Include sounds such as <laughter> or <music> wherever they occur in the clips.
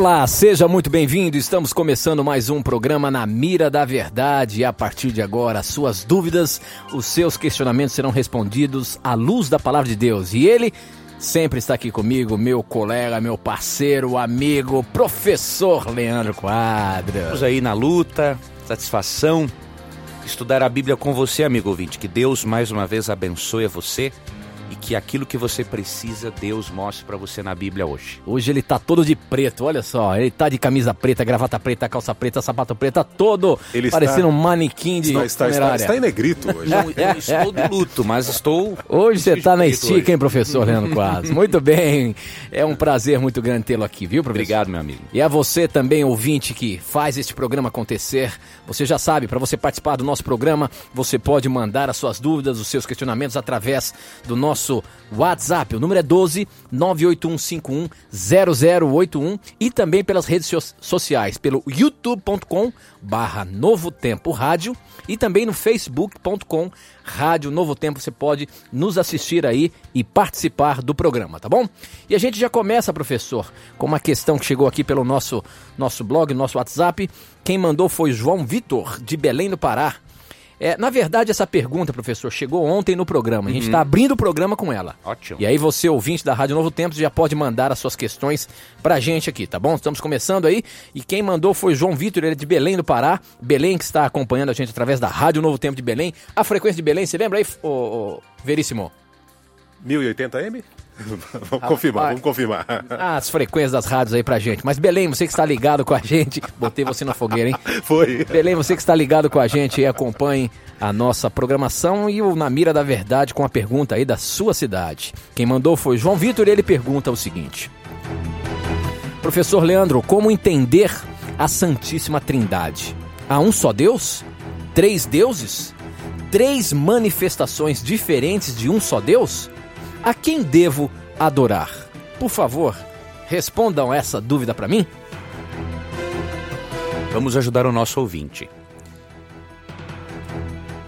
Olá, seja muito bem-vindo. Estamos começando mais um programa na Mira da Verdade. E a partir de agora, as suas dúvidas, os seus questionamentos serão respondidos à luz da palavra de Deus. E ele sempre está aqui comigo, meu colega, meu parceiro, amigo, professor Leandro Quadros. Estamos aí na luta, satisfação, estudar a Bíblia com você, amigo ouvinte. Que Deus mais uma vez abençoe você e que aquilo que você precisa, Deus mostre para você na Bíblia hoje. Hoje ele tá todo de preto, olha só. Ele tá de camisa preta, gravata preta, calça preta, sapato preta, todo Ele parecendo está- um manequim de Está, está, está, está em negrito <laughs> hoje. Eu, eu estou de luto, mas estou. Hoje você tá na estica, hoje. hein, professor Leandro Quadros? <laughs> Muito bem. É um prazer muito grande tê-lo aqui, viu, professor? Obrigado, meu amigo. E a você também, ouvinte, que faz este programa acontecer. Você já sabe, para você participar do nosso programa, você pode mandar as suas dúvidas, os seus questionamentos através do nosso WhatsApp. O número é 12 98151 0081 e também pelas redes so- sociais, pelo youtube.com barra Novo Tempo Rádio e também no facebook.com Rádio Novo Tempo. Você pode nos assistir aí e participar do programa, tá bom? E a gente já começa, professor, com uma questão que chegou aqui pelo nosso, nosso blog, nosso WhatsApp. Quem mandou foi João Vitor, de Belém do Pará. É, na verdade, essa pergunta, professor, chegou ontem no programa. A gente está abrindo o programa com ela. Ótimo. E aí você, ouvinte da Rádio Novo Tempo, já pode mandar as suas questões pra gente aqui, tá bom? Estamos começando aí. E quem mandou foi João Vitor, ele é de Belém do Pará. Belém que está acompanhando a gente através da Rádio Novo Tempo de Belém. A frequência de Belém, você lembra aí, ô, ô, Veríssimo? 1080M? <laughs> vamos confirmar, vamos confirmar. As frequências das rádios aí pra gente. Mas Belém, você que está ligado com a gente, botei você na fogueira, hein? <laughs> Foi. Belém, você que está ligado com a gente e acompanhe a nossa programação e o Na Mira da Verdade com a pergunta aí da sua cidade. Quem mandou foi João Vitor e ele pergunta o seguinte: Professor Leandro, como entender a Santíssima Trindade? Há um só Deus? Três deuses? Três manifestações diferentes de um só Deus? A quem devo adorar? Por favor, respondam essa dúvida para mim. Vamos ajudar o nosso ouvinte.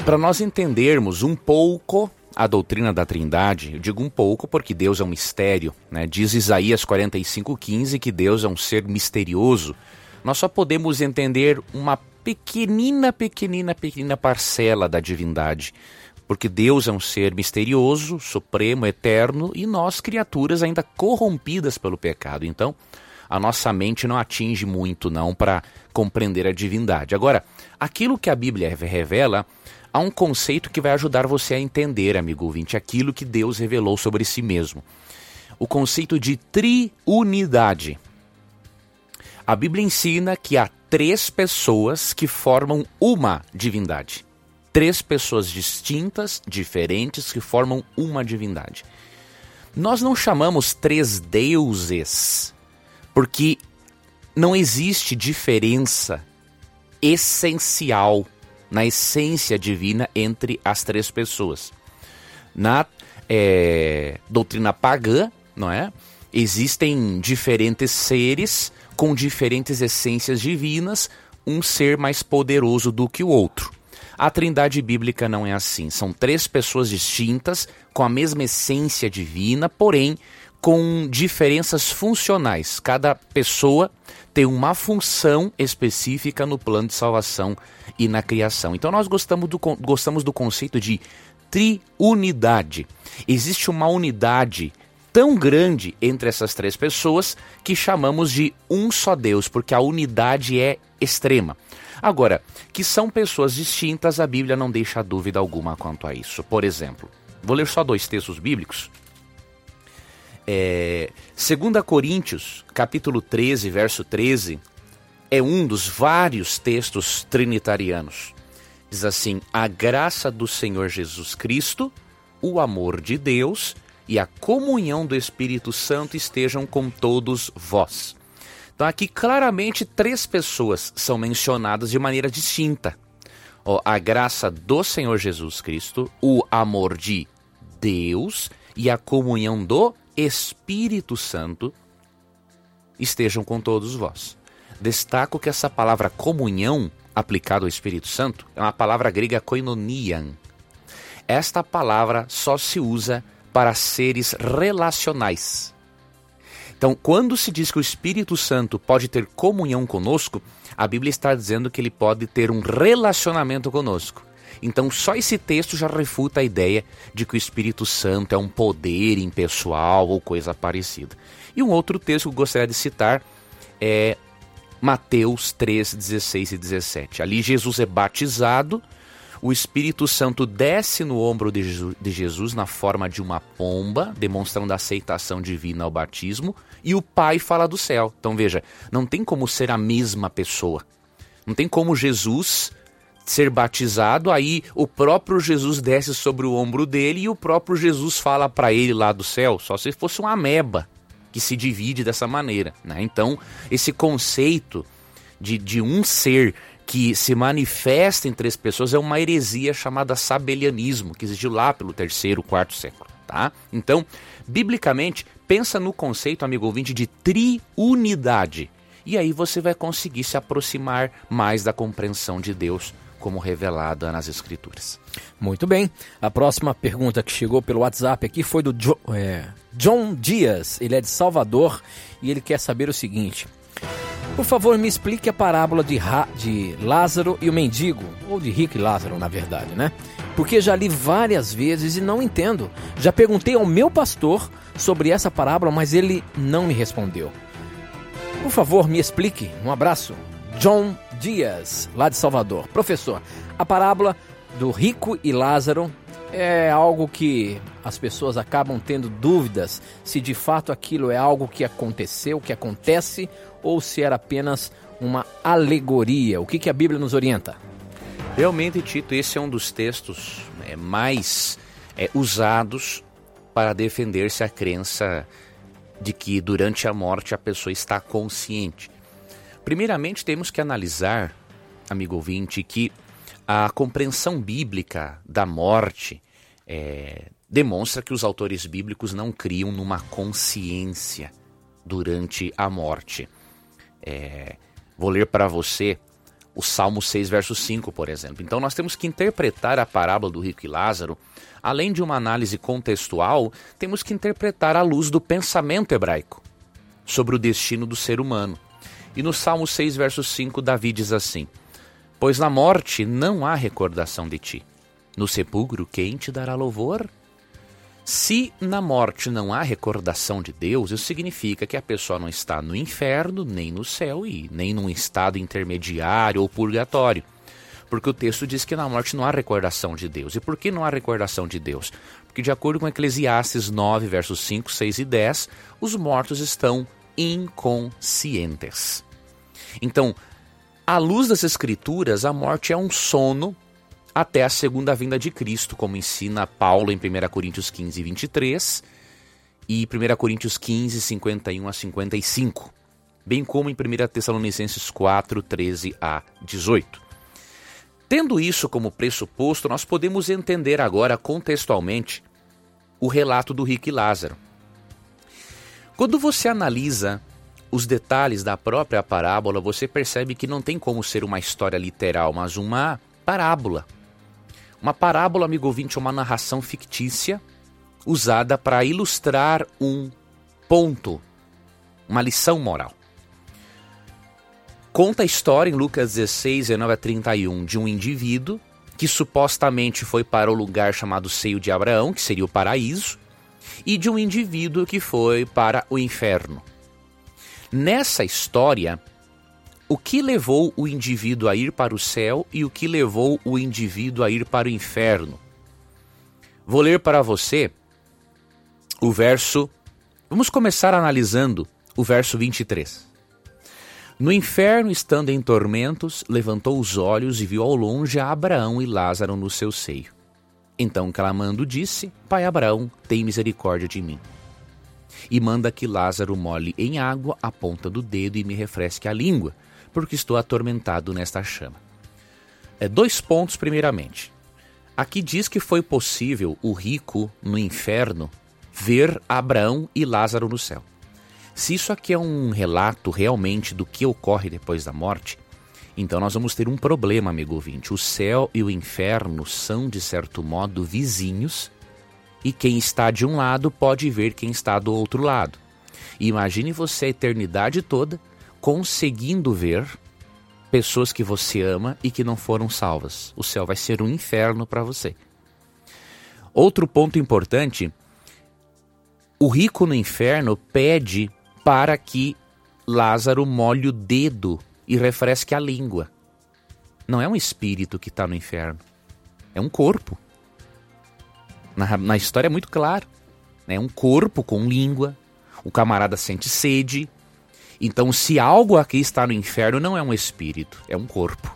Para nós entendermos um pouco a doutrina da Trindade, eu digo um pouco porque Deus é um mistério, né? Diz Isaías 45:15 que Deus é um ser misterioso. Nós só podemos entender uma pequenina, pequenina, pequenina parcela da divindade. Porque Deus é um ser misterioso, supremo, eterno e nós, criaturas ainda corrompidas pelo pecado. Então, a nossa mente não atinge muito não para compreender a divindade. Agora, aquilo que a Bíblia revela, há um conceito que vai ajudar você a entender, amigo ouvinte, aquilo que Deus revelou sobre si mesmo. O conceito de triunidade. A Bíblia ensina que há três pessoas que formam uma divindade. Três pessoas distintas, diferentes, que formam uma divindade. Nós não chamamos três deuses, porque não existe diferença essencial na essência divina entre as três pessoas. Na eh, doutrina pagã, não é? Existem diferentes seres com diferentes essências divinas, um ser mais poderoso do que o outro. A trindade bíblica não é assim. São três pessoas distintas, com a mesma essência divina, porém com diferenças funcionais. Cada pessoa tem uma função específica no plano de salvação e na criação. Então nós gostamos do, gostamos do conceito de triunidade. Existe uma unidade tão grande entre essas três pessoas que chamamos de um só Deus, porque a unidade é extrema. Agora, que são pessoas distintas, a Bíblia não deixa dúvida alguma quanto a isso. Por exemplo, vou ler só dois textos bíblicos. É, 2 Coríntios, capítulo 13, verso 13, é um dos vários textos trinitarianos. Diz assim: A graça do Senhor Jesus Cristo, o amor de Deus e a comunhão do Espírito Santo estejam com todos vós. Então, aqui claramente três pessoas são mencionadas de maneira distinta. ó, a graça do Senhor Jesus Cristo, o amor de Deus e a comunhão do Espírito Santo estejam com todos vós. Destaco que essa palavra comunhão aplicada ao Espírito Santo é uma palavra grega koinonian. Esta palavra só se usa para seres relacionais. Então, quando se diz que o Espírito Santo pode ter comunhão conosco, a Bíblia está dizendo que ele pode ter um relacionamento conosco. Então, só esse texto já refuta a ideia de que o Espírito Santo é um poder impessoal ou coisa parecida. E um outro texto que eu gostaria de citar é Mateus 3, 16 e 17. Ali Jesus é batizado, o Espírito Santo desce no ombro de Jesus na forma de uma pomba, demonstrando a aceitação divina ao batismo, e o Pai fala do céu. Então veja, não tem como ser a mesma pessoa. Não tem como Jesus ser batizado, aí o próprio Jesus desce sobre o ombro dele e o próprio Jesus fala para ele lá do céu, só se fosse uma ameba que se divide dessa maneira. Né? Então, esse conceito de, de um ser que se manifesta em três pessoas é uma heresia chamada sabelianismo, que existiu lá pelo terceiro, quarto século. Tá? Então, biblicamente, pensa no conceito, amigo ouvinte, de triunidade. E aí você vai conseguir se aproximar mais da compreensão de Deus como revelada nas Escrituras. Muito bem. A próxima pergunta que chegou pelo WhatsApp aqui foi do jo é, John Dias. Ele é de Salvador e ele quer saber o seguinte. Por favor, me explique a parábola de, de Lázaro e o mendigo, ou de Rico e Lázaro, na verdade, né? Porque já li várias vezes e não entendo. Já perguntei ao meu pastor sobre essa parábola, mas ele não me respondeu. Por favor, me explique. Um abraço. John Dias, lá de Salvador. Professor, a parábola do rico e Lázaro é algo que as pessoas acabam tendo dúvidas se de fato aquilo é algo que aconteceu, que acontece, ou se era apenas uma alegoria. O que, que a Bíblia nos orienta? Realmente, Tito, esse é um dos textos é, mais é, usados para defender-se a crença de que durante a morte a pessoa está consciente. Primeiramente, temos que analisar, amigo ouvinte, que a compreensão bíblica da morte é, demonstra que os autores bíblicos não criam numa consciência durante a morte. É, vou ler para você o Salmo 6, verso 5, por exemplo. Então, nós temos que interpretar a parábola do rico e Lázaro, além de uma análise contextual, temos que interpretar à luz do pensamento hebraico sobre o destino do ser humano. E no Salmo 6, verso 5, Davi diz assim: Pois na morte não há recordação de ti. No sepulcro, quem te dará louvor? Se na morte não há recordação de Deus, isso significa que a pessoa não está no inferno, nem no céu e nem num estado intermediário ou purgatório. Porque o texto diz que na morte não há recordação de Deus. E por que não há recordação de Deus? Porque, de acordo com Eclesiastes 9, versos 5, 6 e 10, os mortos estão inconscientes. Então, à luz das Escrituras, a morte é um sono até a segunda vinda de Cristo, como ensina Paulo em 1 Coríntios 15, 23 e 1 Coríntios 15, 51 a 55, bem como em 1 Tessalonicenses 4, 13 a 18. Tendo isso como pressuposto, nós podemos entender agora contextualmente o relato do rico e Lázaro. Quando você analisa os detalhes da própria parábola, você percebe que não tem como ser uma história literal, mas uma parábola. Uma parábola, amigo ouvinte, é uma narração fictícia usada para ilustrar um ponto, uma lição moral. Conta a história em Lucas 16, 19 a 31 de um indivíduo que supostamente foi para o lugar chamado Seio de Abraão, que seria o paraíso, e de um indivíduo que foi para o inferno. Nessa história, o que levou o indivíduo a ir para o céu e o que levou o indivíduo a ir para o inferno? Vou ler para você o verso. Vamos começar analisando o verso 23. No inferno, estando em tormentos, levantou os olhos e viu ao longe a Abraão e Lázaro no seu seio. Então, clamando, disse: Pai Abraão, tem misericórdia de mim. E manda que Lázaro molhe em água a ponta do dedo e me refresque a língua, porque estou atormentado nesta chama. É, dois pontos, primeiramente. Aqui diz que foi possível o rico no inferno ver Abraão e Lázaro no céu. Se isso aqui é um relato realmente do que ocorre depois da morte, então nós vamos ter um problema, amigo ouvinte. O céu e o inferno são, de certo modo, vizinhos, e quem está de um lado pode ver quem está do outro lado. Imagine você a eternidade toda conseguindo ver pessoas que você ama e que não foram salvas. O céu vai ser um inferno para você. Outro ponto importante: o rico no inferno pede para que Lázaro molhe o dedo e refresque a língua. Não é um espírito que está no inferno, é um corpo. Na, na história é muito claro. É um corpo com língua, o camarada sente sede. Então, se algo aqui está no inferno, não é um espírito, é um corpo.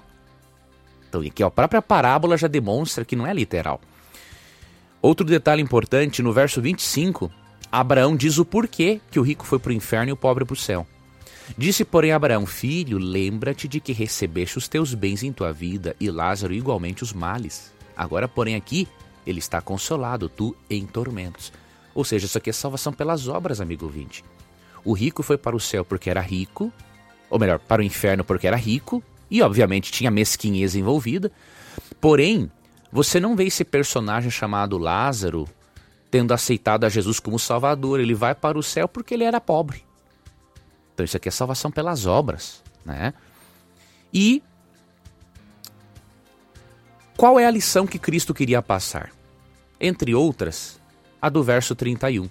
Então, aqui a própria parábola já demonstra que não é literal. Outro detalhe importante, no verso 25, Abraão diz o porquê que o rico foi para o inferno e o pobre para o céu. Disse, porém, Abraão: Filho, lembra-te de que recebeste os teus bens em tua vida e Lázaro igualmente os males. Agora, porém, aqui ele está consolado, tu em tormentos. Ou seja, isso aqui é salvação pelas obras, amigo ouvinte. O rico foi para o céu porque era rico, ou melhor, para o inferno porque era rico, e obviamente tinha mesquinhez envolvida. Porém, você não vê esse personagem chamado Lázaro tendo aceitado a Jesus como Salvador. Ele vai para o céu porque ele era pobre. Então isso aqui é salvação pelas obras, né? E qual é a lição que Cristo queria passar? Entre outras, a do verso 31.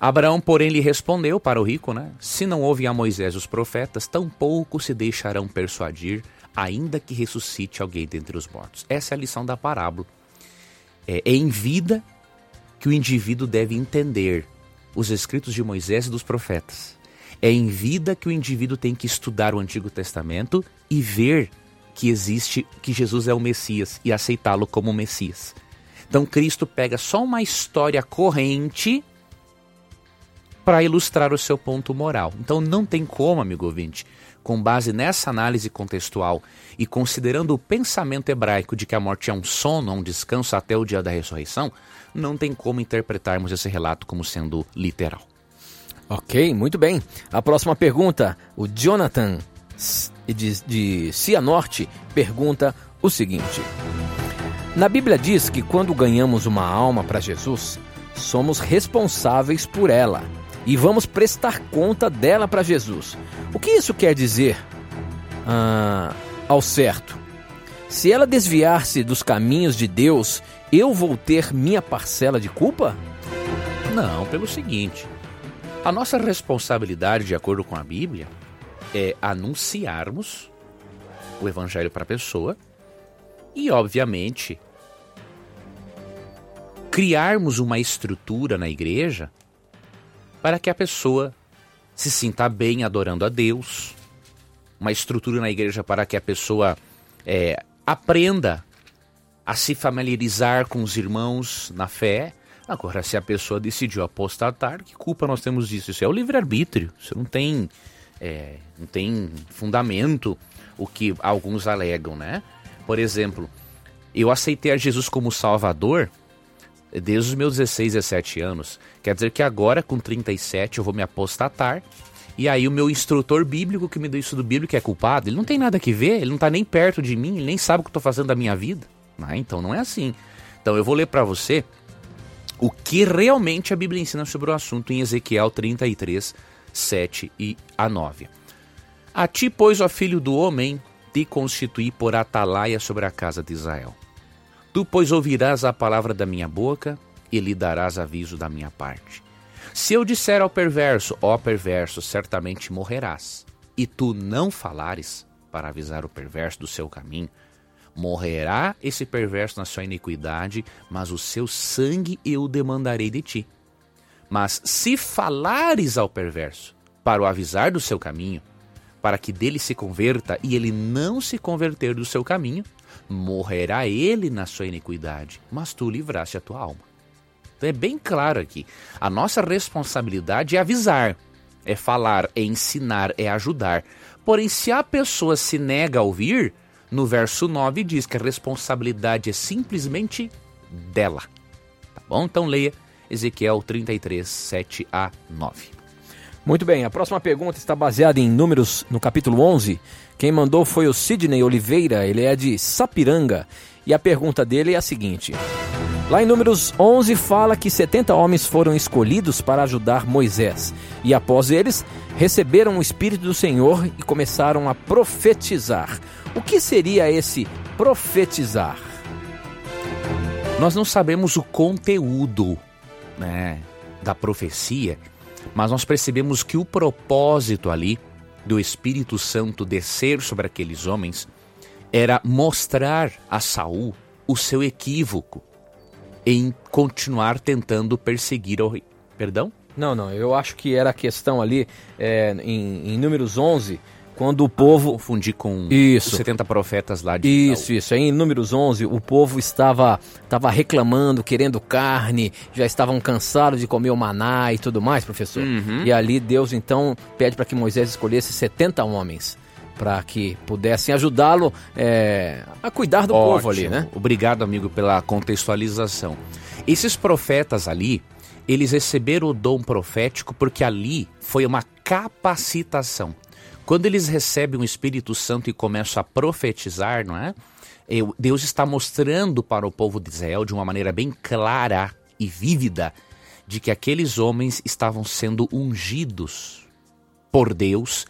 Abraão, porém, lhe respondeu para o rico, né? Se não ouvem a Moisés os profetas, tampouco se deixarão persuadir, ainda que ressuscite alguém dentre os mortos. Essa é a lição da parábola. É, é em vida que o indivíduo deve entender os escritos de Moisés e dos profetas. É em vida que o indivíduo tem que estudar o Antigo Testamento e ver que existe, que Jesus é o Messias e aceitá-lo como Messias. Então Cristo pega só uma história corrente para ilustrar o seu ponto moral. Então não tem como, amigo ouvinte, com base nessa análise contextual e considerando o pensamento hebraico de que a morte é um sono, um descanso até o dia da ressurreição, não tem como interpretarmos esse relato como sendo literal. Ok, muito bem. A próxima pergunta, o Jonathan de, de Cianorte pergunta o seguinte: Na Bíblia diz que quando ganhamos uma alma para Jesus, somos responsáveis por ela e vamos prestar conta dela para Jesus. O que isso quer dizer ah, ao certo? Se ela desviar-se dos caminhos de Deus, eu vou ter minha parcela de culpa? Não, pelo seguinte: a nossa responsabilidade, de acordo com a Bíblia, é anunciarmos o Evangelho para a pessoa e, obviamente, criarmos uma estrutura na igreja para que a pessoa se sinta bem adorando a Deus, uma estrutura na igreja para que a pessoa é, aprenda a se familiarizar com os irmãos na fé Agora, se a pessoa decidiu apostatar, que culpa nós temos disso? Isso é o livre-arbítrio. Isso não tem, é, não tem fundamento o que alguns alegam, né? Por exemplo, eu aceitei a Jesus como Salvador desde os meus 16, 17 anos. Quer dizer que agora, com 37, eu vou me apostatar. E aí o meu instrutor bíblico que me deu isso do bíblico é culpado. Ele não tem nada que ver, ele não está nem perto de mim, ele nem sabe o que eu estou fazendo da minha vida. Ah, então não é assim. Então eu vou ler para você o que realmente a Bíblia ensina sobre o assunto em Ezequiel 33, 7 e a 9. A ti, pois, ó filho do homem, te constituí por atalaia sobre a casa de Israel. Tu, pois, ouvirás a palavra da minha boca e lhe darás aviso da minha parte. Se eu disser ao perverso, ó perverso, certamente morrerás, e tu não falares para avisar o perverso do seu caminho, Morrerá esse perverso na sua iniquidade, mas o seu sangue eu demandarei de ti. Mas se falares ao perverso para o avisar do seu caminho, para que dele se converta e ele não se converter do seu caminho, morrerá ele na sua iniquidade, mas tu livraste a tua alma. Então é bem claro aqui. A nossa responsabilidade é avisar, é falar, é ensinar, é ajudar. Porém, se a pessoa se nega a ouvir, no verso 9 diz que a responsabilidade é simplesmente dela. Tá bom? Então leia Ezequiel 33, 7 a 9. Muito bem, a próxima pergunta está baseada em números no capítulo 11. Quem mandou foi o Sidney Oliveira, ele é de Sapiranga. E a pergunta dele é a seguinte: Lá em Números 11 fala que 70 homens foram escolhidos para ajudar Moisés, e após eles receberam o Espírito do Senhor e começaram a profetizar. O que seria esse profetizar? Nós não sabemos o conteúdo né, da profecia, mas nós percebemos que o propósito ali do Espírito Santo descer sobre aqueles homens era mostrar a Saul o seu equívoco em continuar tentando perseguir o rei. Perdão? Não, não, eu acho que era a questão ali é, em, em Números 11, quando o povo. Confundi com isso. os 70 profetas lá de. Isso, isso. Aí em Números 11, o povo estava, estava reclamando, querendo carne, já estavam cansados de comer o maná e tudo mais, professor. Uhum. E ali Deus então pede para que Moisés escolhesse 70 homens para que pudessem ajudá-lo é, a cuidar do Ótimo. povo ali, né? Obrigado, amigo, pela contextualização. Esses profetas ali, eles receberam o dom profético porque ali foi uma capacitação. Quando eles recebem o Espírito Santo e começam a profetizar, não é? Deus está mostrando para o povo de Israel de uma maneira bem clara e vívida de que aqueles homens estavam sendo ungidos por Deus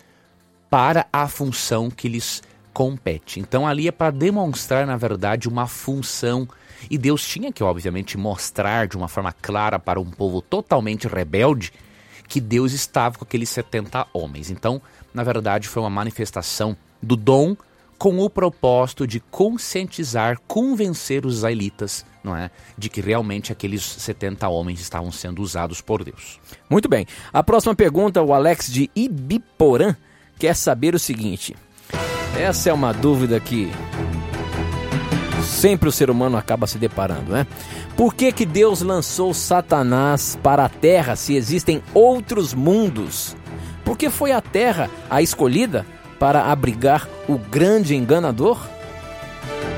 para a função que lhes compete. Então ali é para demonstrar, na verdade, uma função. E Deus tinha que, obviamente, mostrar de uma forma clara para um povo totalmente rebelde que Deus estava com aqueles 70 homens. Então, na verdade, foi uma manifestação do dom com o propósito de conscientizar, convencer os israelitas, não é, de que realmente aqueles 70 homens estavam sendo usados por Deus. Muito bem. A próxima pergunta, o Alex de Ibiporã quer saber o seguinte: essa é uma dúvida que sempre o ser humano acaba se deparando, né? Por que, que Deus lançou Satanás para a Terra se existem outros mundos? Por que foi a Terra a escolhida para abrigar o grande enganador?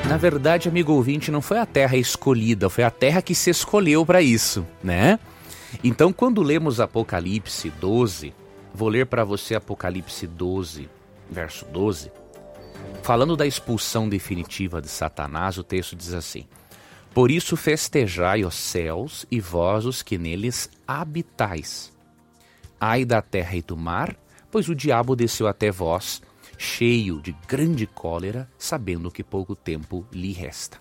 Na verdade, amigo ouvinte, não foi a Terra escolhida, foi a Terra que se escolheu para isso, né? Então, quando lemos Apocalipse 12, Vou ler para você Apocalipse 12, verso 12. Falando da expulsão definitiva de Satanás, o texto diz assim: Por isso festejai os céus e vós os que neles habitais. Ai da terra e do mar, pois o diabo desceu até vós, cheio de grande cólera, sabendo que pouco tempo lhe resta.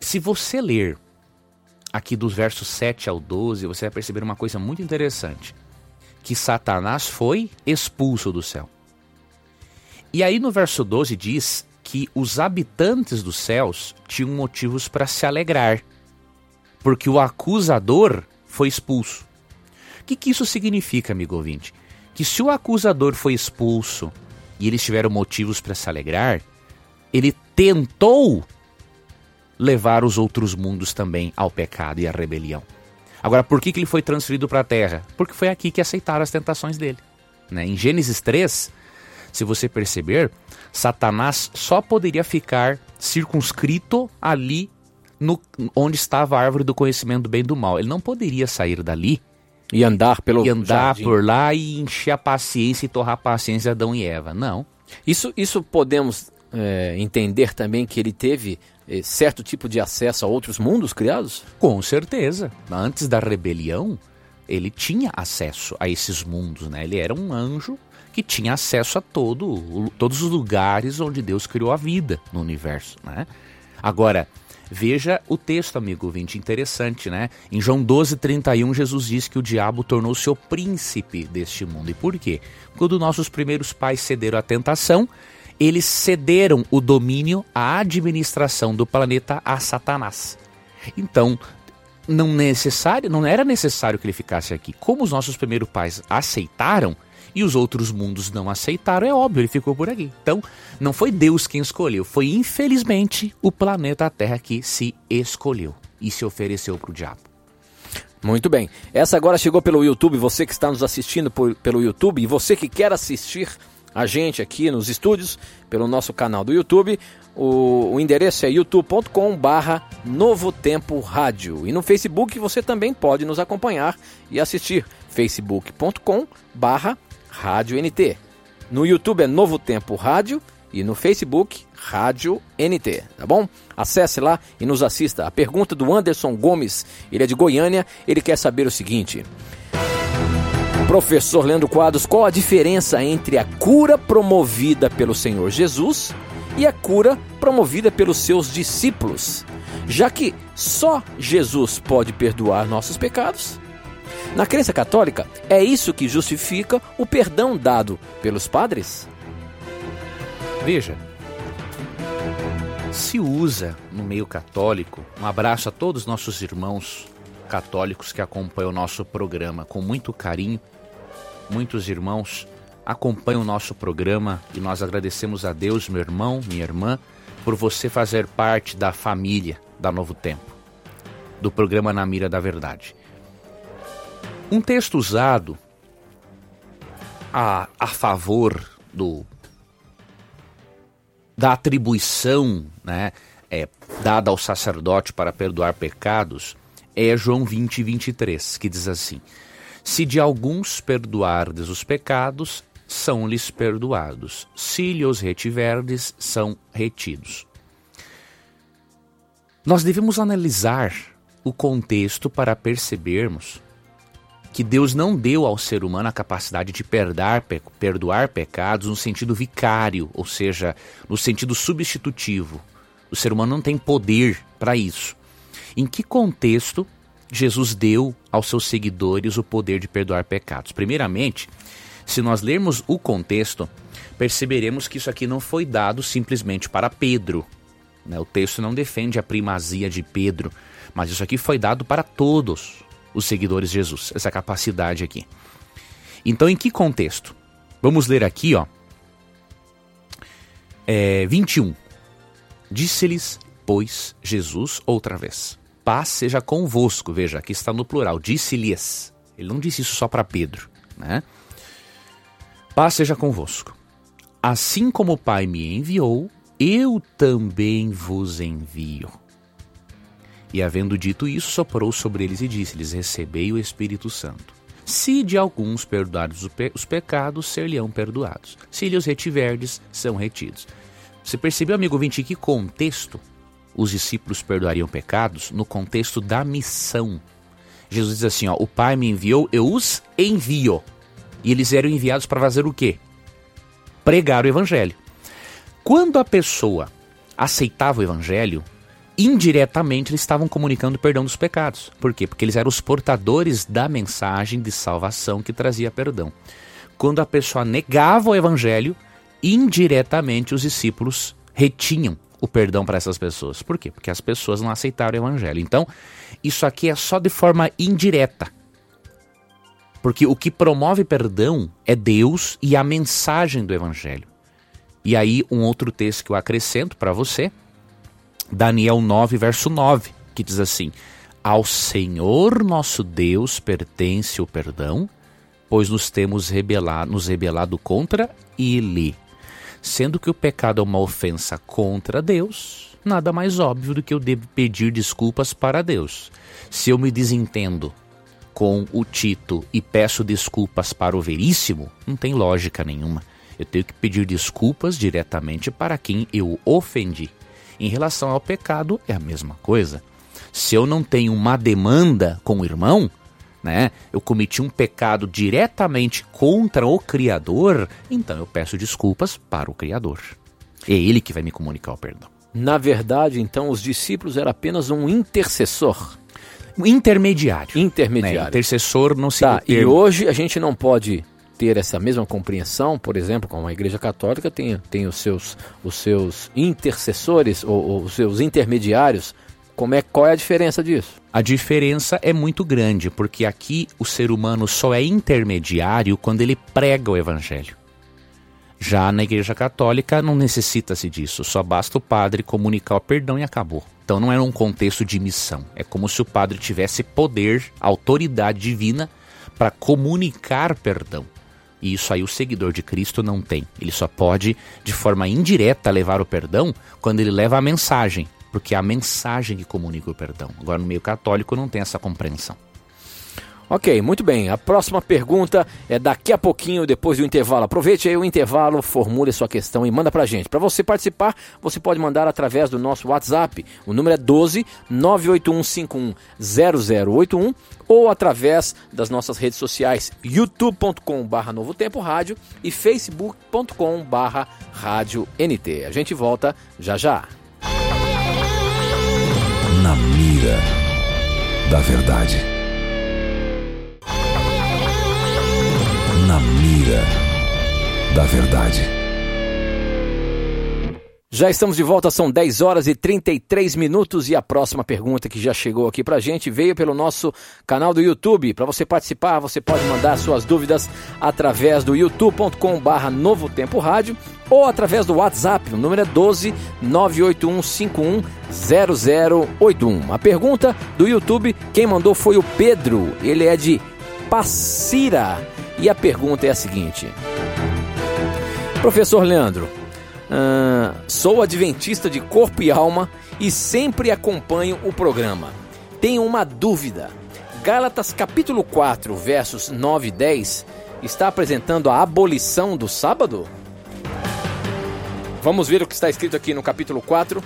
Se você ler aqui dos versos 7 ao 12, você vai perceber uma coisa muito interessante que Satanás foi expulso do céu. E aí no verso 12 diz que os habitantes dos céus tinham motivos para se alegrar, porque o acusador foi expulso. Que, que isso significa, amigo ouvinte? Que se o acusador foi expulso e eles tiveram motivos para se alegrar, ele tentou levar os outros mundos também ao pecado e à rebelião. Agora, por que, que ele foi transferido para a terra? Porque foi aqui que aceitaram as tentações dele. Né? Em Gênesis 3, se você perceber, Satanás só poderia ficar circunscrito ali no, onde estava a árvore do conhecimento do bem e do mal. Ele não poderia sair dali e andar pelo e andar jardim. por lá e encher a paciência e torrar a paciência de Adão e Eva. Não. Isso, isso podemos é, entender também que ele teve é, certo tipo de acesso a outros mundos criados? Com certeza. Antes da rebelião, ele tinha acesso a esses mundos, né? Ele era um anjo que tinha acesso a todo, todos os lugares onde Deus criou a vida no universo, né? Agora, veja o texto, amigo ouvinte, interessante, né? Em João 12, 31, Jesus diz que o diabo tornou-se o príncipe deste mundo. E por quê? Quando nossos primeiros pais cederam à tentação, eles cederam o domínio, a administração do planeta a Satanás. Então, não necessário, não era necessário que ele ficasse aqui. Como os nossos primeiros pais aceitaram e os outros mundos não aceitaram, é óbvio, ele ficou por aqui. Então, não foi Deus quem escolheu, foi infelizmente o planeta Terra que se escolheu e se ofereceu para o diabo. Muito bem. Essa agora chegou pelo YouTube, você que está nos assistindo por, pelo YouTube e você que quer assistir a gente aqui nos estúdios, pelo nosso canal do YouTube. O, o endereço é youtube.com barra Novo Tempo Rádio. E no Facebook você também pode nos acompanhar e assistir. facebook.com barra Rádio NT. No YouTube é Novo Tempo Rádio e no Facebook Rádio NT, tá bom? Acesse lá e nos assista. A pergunta do Anderson Gomes, ele é de Goiânia, ele quer saber o seguinte: Professor Leandro Quadros, qual a diferença entre a cura promovida pelo Senhor Jesus e a cura promovida pelos seus discípulos? Já que só Jesus pode perdoar nossos pecados, na crença católica, é isso que justifica o perdão dado pelos padres? Veja, se usa no meio católico, um abraço a todos os nossos irmãos católicos que acompanham o nosso programa com muito carinho. Muitos irmãos acompanham o nosso programa e nós agradecemos a Deus, meu irmão, minha irmã, por você fazer parte da família da Novo Tempo, do programa Na Mira da Verdade. Um texto usado a, a favor do da atribuição né, é, dada ao sacerdote para perdoar pecados é João 20, 23, que diz assim: Se de alguns perdoardes os pecados, são-lhes perdoados. Se lhes retiverdes, são retidos. Nós devemos analisar o contexto para percebermos que Deus não deu ao ser humano a capacidade de perdoar, perdoar pecados no sentido vicário, ou seja, no sentido substitutivo. O ser humano não tem poder para isso. Em que contexto Jesus deu aos seus seguidores o poder de perdoar pecados? Primeiramente, se nós lermos o contexto, perceberemos que isso aqui não foi dado simplesmente para Pedro. Né? O texto não defende a primazia de Pedro, mas isso aqui foi dado para todos os seguidores de Jesus, essa capacidade aqui. Então, em que contexto? Vamos ler aqui, ó. É, 21. Disse-lhes, pois, Jesus outra vez: Paz seja convosco. Veja, aqui está no plural. Disse-lhes. Ele não disse isso só para Pedro, né? Paz seja convosco. Assim como o Pai me enviou, eu também vos envio. E havendo dito isso, soprou sobre eles e disse-lhes: Recebei o Espírito Santo. Se de alguns perdoardes os pecados, ser-lhe-ão perdoados. Se lhes retiverdes, são retidos. Você percebeu, amigo vinte, que contexto os discípulos perdoariam pecados? No contexto da missão. Jesus diz assim: ó, O Pai me enviou, eu os envio. E eles eram enviados para fazer o quê? Pregar o Evangelho. Quando a pessoa aceitava o Evangelho, indiretamente eles estavam comunicando o perdão dos pecados. Por quê? Porque eles eram os portadores da mensagem de salvação que trazia perdão. Quando a pessoa negava o evangelho, indiretamente os discípulos retinham o perdão para essas pessoas. Por quê? Porque as pessoas não aceitaram o evangelho. Então, isso aqui é só de forma indireta. Porque o que promove perdão é Deus e a mensagem do evangelho. E aí, um outro texto que eu acrescento para você, Daniel 9, verso 9, que diz assim: Ao Senhor nosso Deus pertence o perdão, pois nos temos rebelado, nos rebelado contra Ele. Sendo que o pecado é uma ofensa contra Deus, nada mais óbvio do que eu devo pedir desculpas para Deus. Se eu me desentendo com o Tito e peço desculpas para o Veríssimo, não tem lógica nenhuma. Eu tenho que pedir desculpas diretamente para quem eu ofendi. Em relação ao pecado, é a mesma coisa. Se eu não tenho uma demanda com o irmão, né, eu cometi um pecado diretamente contra o Criador, então eu peço desculpas para o Criador. É ele que vai me comunicar o perdão. Na verdade, então, os discípulos eram apenas um intercessor. Intermediário. Intermediário. Né? Intercessor não se. Tá, e hoje a gente não pode ter essa mesma compreensão, por exemplo, como a Igreja Católica tem, tem os, seus, os seus intercessores ou, ou os seus intermediários. Como é, qual é a diferença disso? A diferença é muito grande, porque aqui o ser humano só é intermediário quando ele prega o evangelho. Já na Igreja Católica não necessita-se disso, só basta o padre comunicar o perdão e acabou. Então não é um contexto de missão, é como se o padre tivesse poder, autoridade divina para comunicar perdão E isso aí o seguidor de Cristo não tem. Ele só pode, de forma indireta, levar o perdão quando ele leva a mensagem, porque é a mensagem que comunica o perdão. Agora, no meio católico, não tem essa compreensão. Ok, muito bem. A próxima pergunta é daqui a pouquinho, depois do intervalo. Aproveite aí o intervalo, formule sua questão e manda pra gente. Para você participar, você pode mandar através do nosso WhatsApp. O número é 12 981510081 ou através das nossas redes sociais youtube.com/barra Novo Tempo Rádio e facebook.com/barra Rádio NT. A gente volta já já. Na mira da verdade. Da verdade. Já estamos de volta, são 10 horas e 33 minutos e a próxima pergunta que já chegou aqui pra gente veio pelo nosso canal do YouTube. Para você participar, você pode mandar suas dúvidas através do youtube.com/barra Novo Tempo Rádio ou através do WhatsApp, o número é 12 98151 0081. A pergunta do YouTube, quem mandou foi o Pedro, ele é de Passira. E a pergunta é a seguinte: Professor Leandro, uh, sou adventista de corpo e alma e sempre acompanho o programa. Tenho uma dúvida. Gálatas capítulo 4, versos 9 e 10 está apresentando a abolição do sábado? Vamos ver o que está escrito aqui no capítulo 4,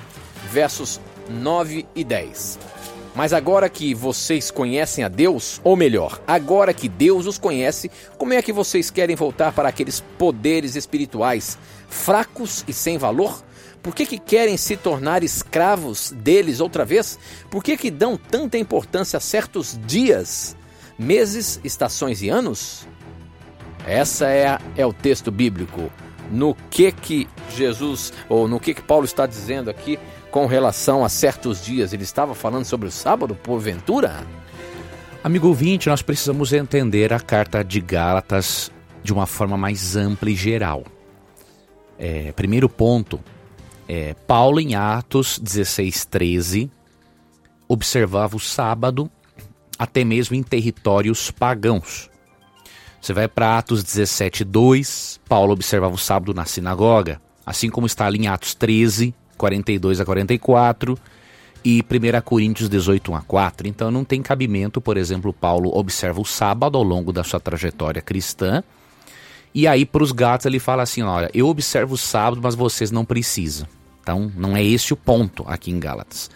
versos 9 e 10. Mas agora que vocês conhecem a Deus, ou melhor, agora que Deus os conhece, como é que vocês querem voltar para aqueles poderes espirituais fracos e sem valor? Por que, que querem se tornar escravos deles outra vez? Por que, que dão tanta importância a certos dias, meses, estações e anos? Essa é, é o texto bíblico. No que que Jesus, ou no que que Paulo está dizendo aqui com relação a certos dias, ele estava falando sobre o sábado, porventura? Amigo ouvinte, nós precisamos entender a carta de Gálatas de uma forma mais ampla e geral. É, primeiro ponto, é, Paulo em Atos 16, 13, observava o sábado até mesmo em territórios pagãos. Você vai para Atos 17, 2, Paulo observava o sábado na sinagoga, assim como está ali em Atos 13, 42 a 44 e 1 Coríntios 18, 1 a 4. Então não tem cabimento, por exemplo, Paulo observa o sábado ao longo da sua trajetória cristã. E aí para os gatos ele fala assim: olha, eu observo o sábado, mas vocês não precisam. Então não é esse o ponto aqui em Gálatas.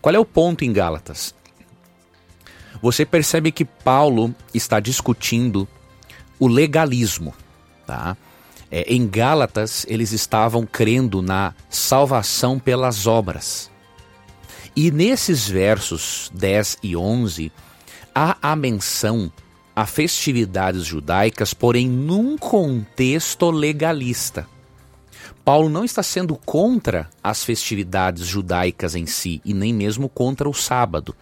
Qual é o ponto em Gálatas? Você percebe que Paulo está discutindo o legalismo, tá? É, em Gálatas, eles estavam crendo na salvação pelas obras. E nesses versos 10 e 11, há a menção a festividades judaicas, porém num contexto legalista. Paulo não está sendo contra as festividades judaicas em si e nem mesmo contra o sábado.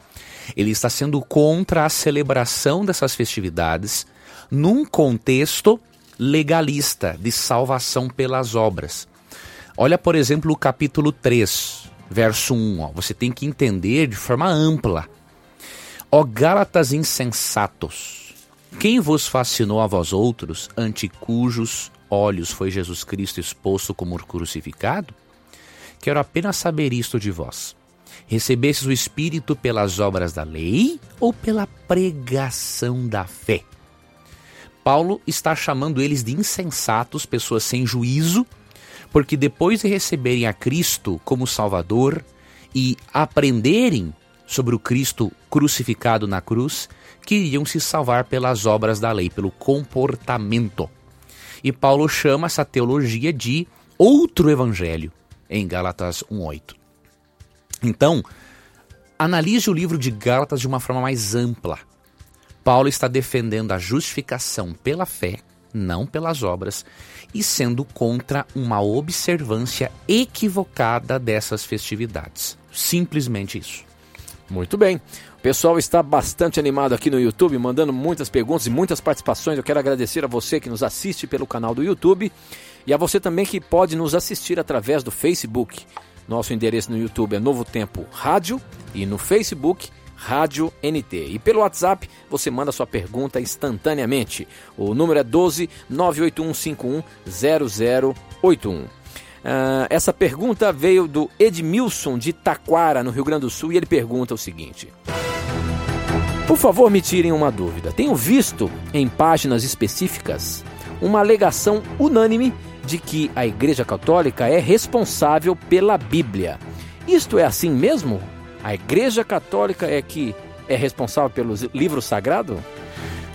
Ele está sendo contra a celebração dessas festividades num contexto legalista de salvação pelas obras. Olha, por exemplo, o capítulo 3, verso 1. Ó. Você tem que entender de forma ampla. Ó Gálatas insensatos, quem vos fascinou a vós outros, ante cujos olhos foi Jesus Cristo exposto como crucificado? Quero apenas saber isto de vós. Recebestes o Espírito pelas obras da lei ou pela pregação da fé? Paulo está chamando eles de insensatos, pessoas sem juízo, porque depois de receberem a Cristo como Salvador e aprenderem sobre o Cristo crucificado na cruz, queriam se salvar pelas obras da lei, pelo comportamento. E Paulo chama essa teologia de outro evangelho, em Gálatas 1:8. Então, analise o livro de Gálatas de uma forma mais ampla. Paulo está defendendo a justificação pela fé, não pelas obras, e sendo contra uma observância equivocada dessas festividades. Simplesmente isso. Muito bem. O pessoal está bastante animado aqui no YouTube, mandando muitas perguntas e muitas participações. Eu quero agradecer a você que nos assiste pelo canal do YouTube e a você também que pode nos assistir através do Facebook. Nosso endereço no YouTube é Novo Tempo Rádio e no Facebook Rádio NT. E pelo WhatsApp você manda sua pergunta instantaneamente. O número é 12 98151 0081. Uh, essa pergunta veio do Edmilson de Taquara, no Rio Grande do Sul, e ele pergunta o seguinte: Por favor, me tirem uma dúvida. Tenho visto em páginas específicas uma alegação unânime de que a Igreja Católica é responsável pela Bíblia. Isto é assim mesmo? A Igreja Católica é que é responsável pelo livro sagrado?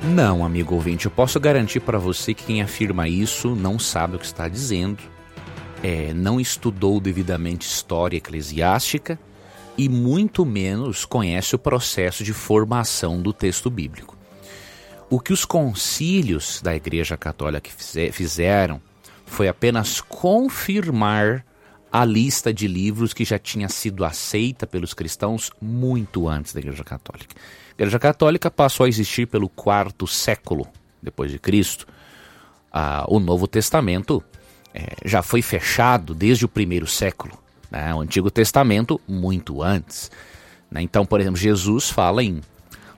Não, amigo ouvinte, eu posso garantir para você que quem afirma isso não sabe o que está dizendo, é, não estudou devidamente história eclesiástica e muito menos conhece o processo de formação do texto bíblico. O que os concílios da Igreja Católica fizeram foi apenas confirmar a lista de livros que já tinha sido aceita pelos cristãos muito antes da Igreja Católica. A Igreja Católica passou a existir pelo quarto século depois de Cristo. Ah, o Novo Testamento é, já foi fechado desde o primeiro século. Né? O Antigo Testamento muito antes. Né? Então, por exemplo, Jesus fala em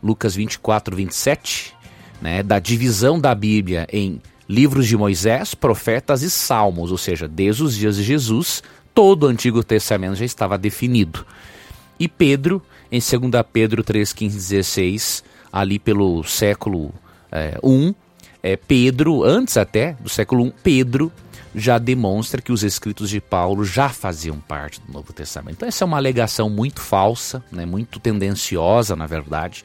Lucas 24, 27, né, da divisão da Bíblia em livros de Moisés, profetas e salmos, ou seja, desde os dias de Jesus todo o Antigo Testamento já estava definido. E Pedro, em 2 Pedro 3, 15, 16, ali pelo século é, I, é, Pedro, antes até do século I, Pedro já demonstra que os escritos de Paulo já faziam parte do Novo Testamento. Então essa é uma alegação muito falsa, né, muito tendenciosa, na verdade.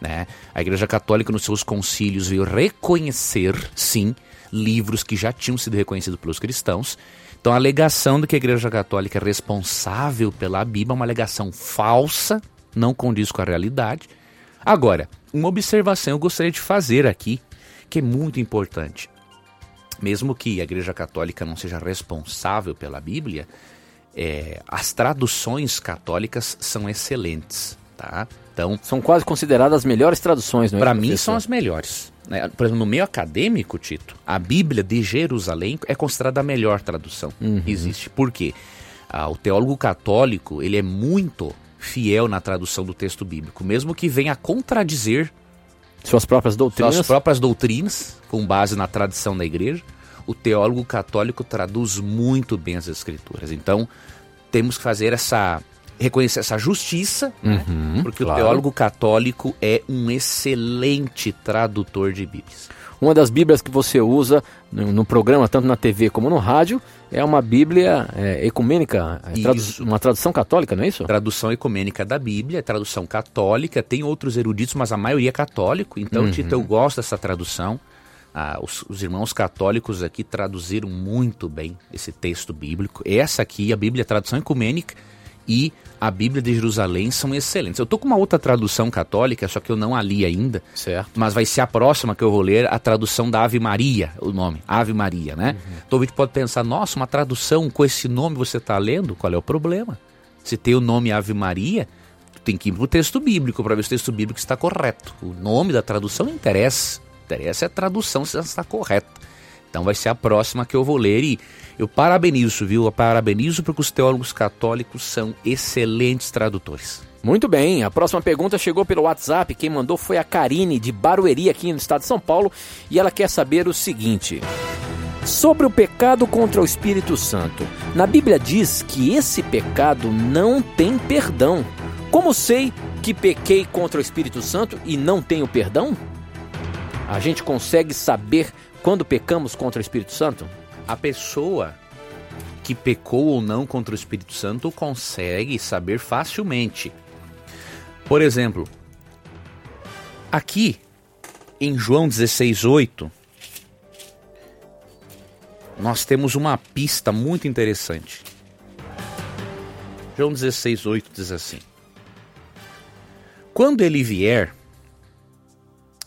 Né? A Igreja Católica, nos seus concílios, veio reconhecer, sim, livros que já tinham sido reconhecidos pelos cristãos então a alegação de que a Igreja Católica é responsável pela Bíblia é uma alegação falsa, não condiz com a realidade. Agora, uma observação eu gostaria de fazer aqui, que é muito importante. Mesmo que a Igreja Católica não seja responsável pela Bíblia, é, as traduções católicas são excelentes, tá? Então, são quase consideradas as melhores traduções, não é? Para mim são as melhores. Né? Por exemplo, no meio acadêmico, Tito, a Bíblia de Jerusalém é considerada a melhor tradução uhum. existe. Por quê? Ah, o teólogo católico ele é muito fiel na tradução do texto bíblico, mesmo que venha a contradizer suas próprias doutrinas. Suas próprias doutrinas, com base na tradição da igreja. O teólogo católico traduz muito bem as escrituras. Então, temos que fazer essa reconhecer essa justiça, né? uhum, porque claro. o teólogo católico é um excelente tradutor de Bíblias. Uma das Bíblias que você usa no, no programa, tanto na TV como no rádio, é uma Bíblia é, ecumênica, é tradu uma tradução católica, não é isso? Tradução ecumênica da Bíblia, tradução católica, tem outros eruditos, mas a maioria é católico, então, uhum. Tito, eu gosto dessa tradução. Ah, os, os, irmãos católicos aqui traduziram muito bem esse texto bíblico. Essa aqui, a Bíblia, a tradução ecumênica, e a Bíblia de Jerusalém são excelentes. Eu tô com uma outra tradução católica, só que eu não a li ainda. Certo. Mas vai ser a próxima que eu vou ler, a tradução da Ave Maria, o nome, Ave Maria, né? Uhum. Então o pode pensar, nossa, uma tradução com esse nome você está lendo? Qual é o problema? Se tem o nome Ave Maria, tem que ir para o texto bíblico para ver se o texto bíblico está correto. O nome da tradução não interessa. Interessa é a tradução se ela está correta. Então vai ser a próxima que eu vou ler e eu parabenizo, viu? Eu parabenizo porque os teólogos católicos são excelentes tradutores. Muito bem, a próxima pergunta chegou pelo WhatsApp. Quem mandou foi a Karine, de Barueri, aqui no estado de São Paulo, e ela quer saber o seguinte. Sobre o pecado contra o Espírito Santo. Na Bíblia diz que esse pecado não tem perdão. Como sei que pequei contra o Espírito Santo e não tenho perdão? A gente consegue saber quando pecamos contra o Espírito Santo? A pessoa que pecou ou não contra o Espírito Santo consegue saber facilmente. Por exemplo, aqui em João 16:8 nós temos uma pista muito interessante. João 16:8 diz assim: Quando ele vier,